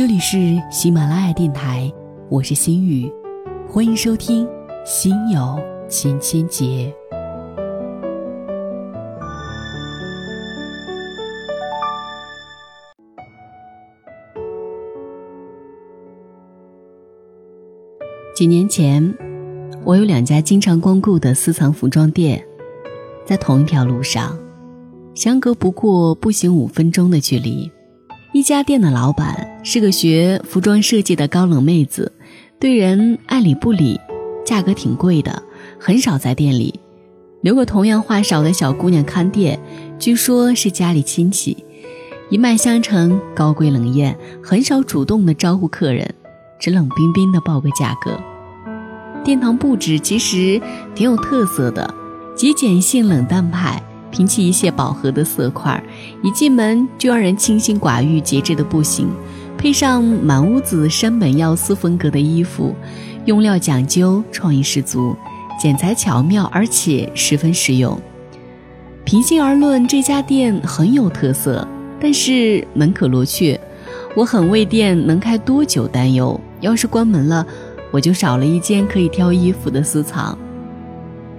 这里是喜马拉雅电台，我是心雨，欢迎收听《心有千千结》。几年前，我有两家经常光顾的私藏服装店，在同一条路上，相隔不过步行五分钟的距离。一家店的老板是个学服装设计的高冷妹子，对人爱理不理，价格挺贵的，很少在店里留个同样话少的小姑娘看店。据说是家里亲戚，一脉相承，高贵冷艳，很少主动的招呼客人，只冷冰冰的报个价格。殿堂布置其实挺有特色的，极简性冷淡派。平齐一切饱和的色块，一进门就让人清心寡欲、节制的不行。配上满屋子山本耀司风格的衣服，用料讲究，创意十足，剪裁巧妙，而且十分实用。平心而论，这家店很有特色，但是门可罗雀，我很为店能开多久担忧。要是关门了，我就少了一间可以挑衣服的私藏。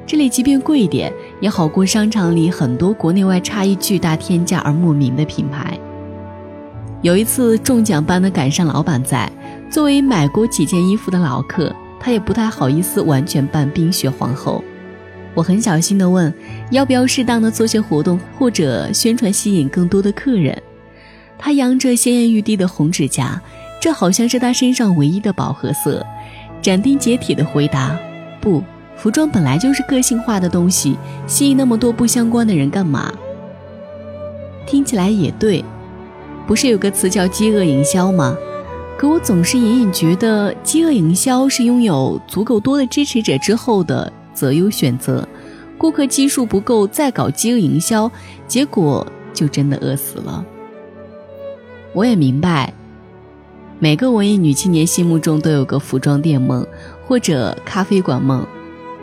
这里即便贵一点，也好过商场里很多国内外差异巨大、天价而莫名的品牌。有一次中奖般的赶上老板在，作为买过几件衣服的老客，他也不太好意思完全扮冰雪皇后。我很小心地问，要不要适当的做些活动或者宣传，吸引更多的客人。他扬着鲜艳欲滴的红指甲，这好像是他身上唯一的饱和色，斩钉截铁地回答：不。服装本来就是个性化的东西，吸引那么多不相关的人干嘛？听起来也对，不是有个词叫饥饿营销吗？可我总是隐隐觉得，饥饿营销是拥有足够多的支持者之后的择优选择，顾客基数不够再搞饥饿营销，结果就真的饿死了。我也明白，每个文艺女青年心目中都有个服装店梦，或者咖啡馆梦。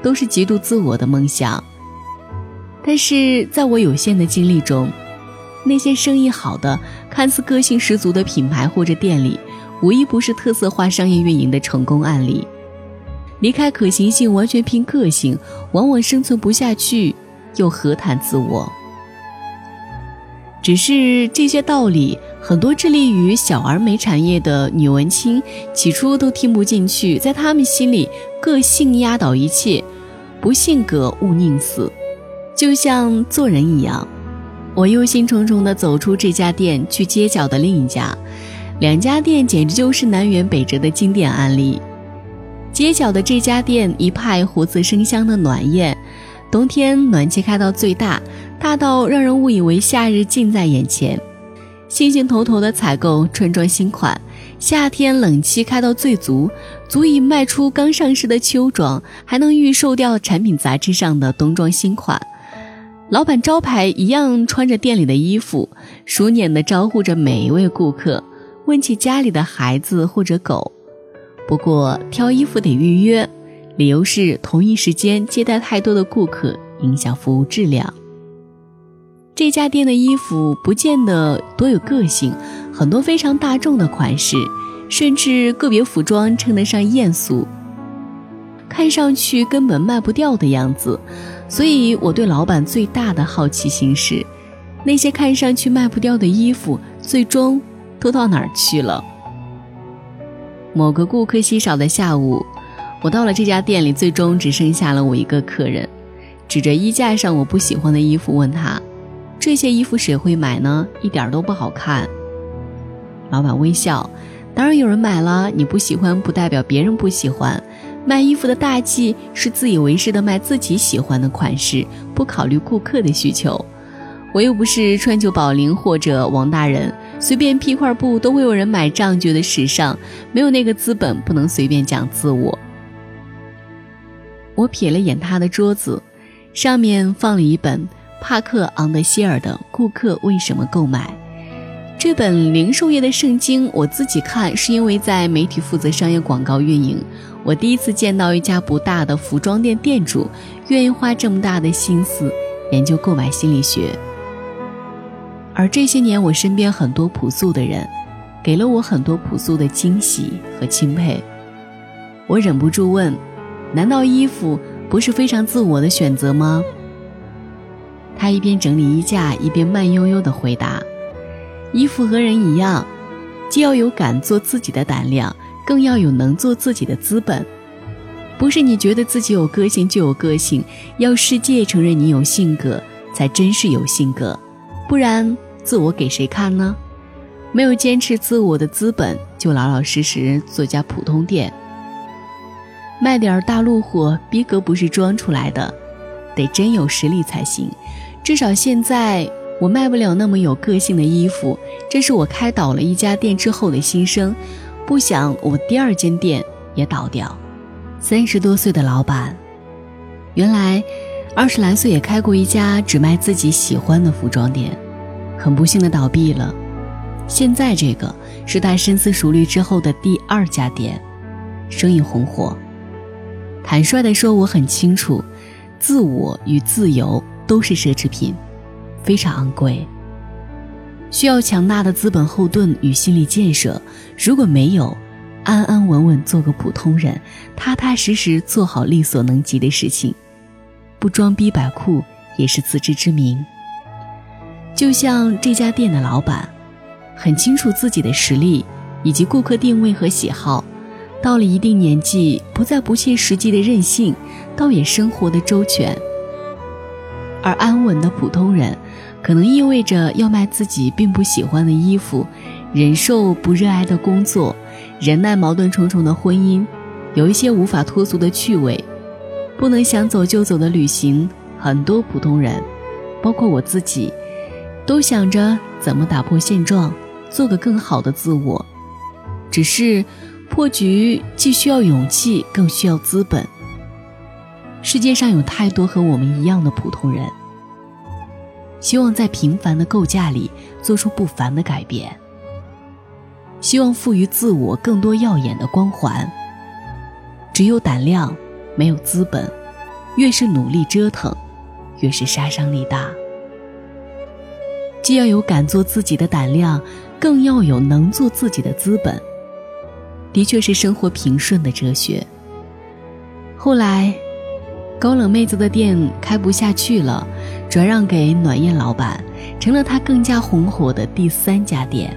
都是极度自我的梦想，但是在我有限的经历中，那些生意好的、看似个性十足的品牌或者店里，无一不是特色化商业运营的成功案例。离开可行性，完全凭个性，往往生存不下去，又何谈自我？只是这些道理，很多致力于小而美产业的女文青起初都听不进去，在他们心里，个性压倒一切。不性格勿宁死，就像做人一样。我忧心忡忡地走出这家店，去街角的另一家。两家店简直就是南辕北辙的经典案例。街角的这家店一派活色生香的暖艳，冬天暖气开到最大，大到让人误以为夏日近在眼前。兴兴头头的采购春装新款。夏天冷气开到最足，足以卖出刚上市的秋装，还能预售掉产品杂志上的冬装新款。老板招牌一样穿着店里的衣服，熟稔地招呼着每一位顾客，问起家里的孩子或者狗。不过挑衣服得预约，理由是同一时间接待太多的顾客，影响服务质量。这家店的衣服不见得多有个性，很多非常大众的款式，甚至个别服装称得上艳俗，看上去根本卖不掉的样子。所以，我对老板最大的好奇心是，那些看上去卖不掉的衣服，最终都到哪儿去了？某个顾客稀少的下午，我到了这家店里，最终只剩下了我一个客人，指着衣架上我不喜欢的衣服问他。这些衣服谁会买呢？一点都不好看。老板微笑，当然有人买了。你不喜欢不代表别人不喜欢。卖衣服的大忌是自以为是的卖自己喜欢的款式，不考虑顾客的需求。我又不是川久保玲或者王大人，随便披块布都会有人买账，觉得时尚。没有那个资本，不能随便讲自我。我瞥了眼他的桌子，上面放了一本。帕克·昂德希尔的《顾客为什么购买》这本零售业的圣经，我自己看是因为在媒体负责商业广告运营。我第一次见到一家不大的服装店店主愿意花这么大的心思研究购买心理学。而这些年，我身边很多朴素的人，给了我很多朴素的惊喜和钦佩。我忍不住问：“难道衣服不是非常自我的选择吗？”他一边整理衣架，一边慢悠悠地回答：“衣服和人一样，既要有敢做自己的胆量，更要有能做自己的资本。不是你觉得自己有个性就有个性，要世界承认你有性格，才真是有性格。不然，自我给谁看呢？没有坚持自我的资本，就老老实实做家普通店。”卖点大陆货，逼格不是装出来的，得真有实力才行。至少现在我卖不了那么有个性的衣服，这是我开倒了一家店之后的心声。不想我第二间店也倒掉。三十多岁的老板，原来二十来岁也开过一家只卖自己喜欢的服装店，很不幸的倒闭了。现在这个是他深思熟虑之后的第二家店，生意红火。坦率地说，我很清楚，自我与自由都是奢侈品，非常昂贵，需要强大的资本后盾与心理建设。如果没有，安安稳稳做个普通人，踏踏实实做好力所能及的事情，不装逼摆酷也是自知之明。就像这家店的老板，很清楚自己的实力以及顾客定位和喜好。到了一定年纪，不再不切实际的任性，倒也生活的周全。而安稳的普通人，可能意味着要卖自己并不喜欢的衣服，忍受不热爱的工作，忍耐矛盾重重的婚姻，有一些无法脱俗的趣味，不能想走就走的旅行。很多普通人，包括我自己，都想着怎么打破现状，做个更好的自我，只是。破局既需要勇气，更需要资本。世界上有太多和我们一样的普通人，希望在平凡的构架里做出不凡的改变，希望赋予自我更多耀眼的光环。只有胆量，没有资本，越是努力折腾，越是杀伤力大。既要有敢做自己的胆量，更要有能做自己的资本。的确是生活平顺的哲学。后来，高冷妹子的店开不下去了，转让给暖艳老板，成了他更加红火的第三家店。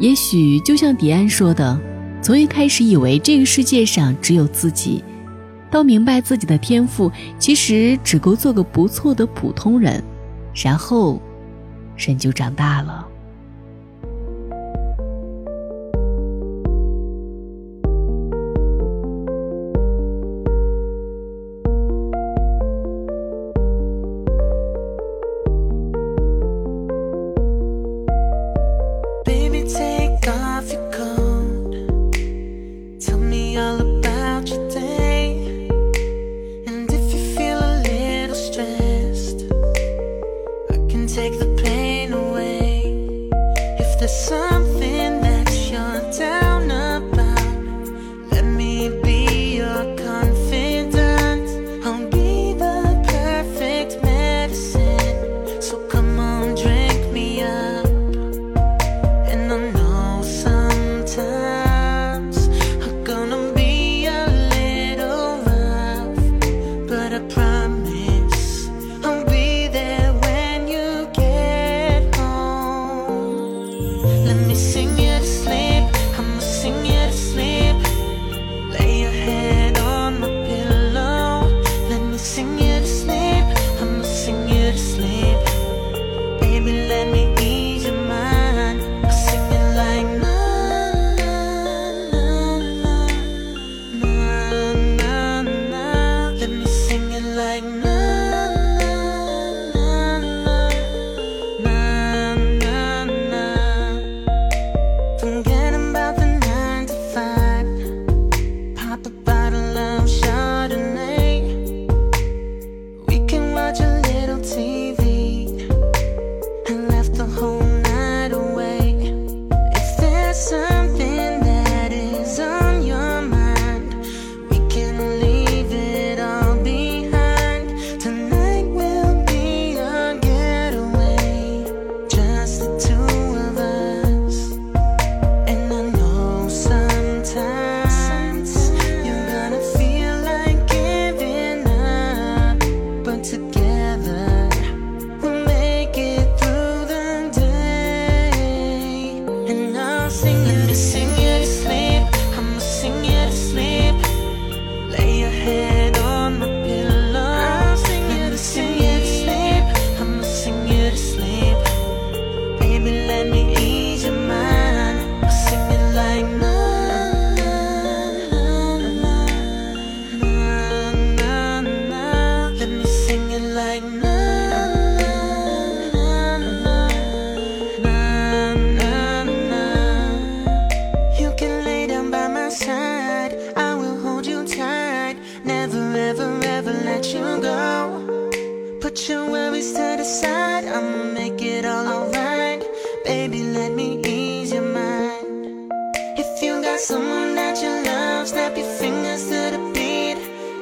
也许就像迪安说的，从一开始以为这个世界上只有自己，到明白自己的天赋其实只够做个不错的普通人，然后，人就长大了。there something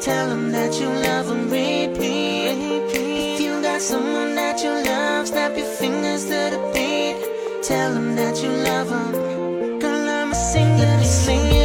Tell them that you love them, repeat. If you got someone that you love, snap your fingers to the beat. Tell them that you love them. Girl, I'ma sing it, sing.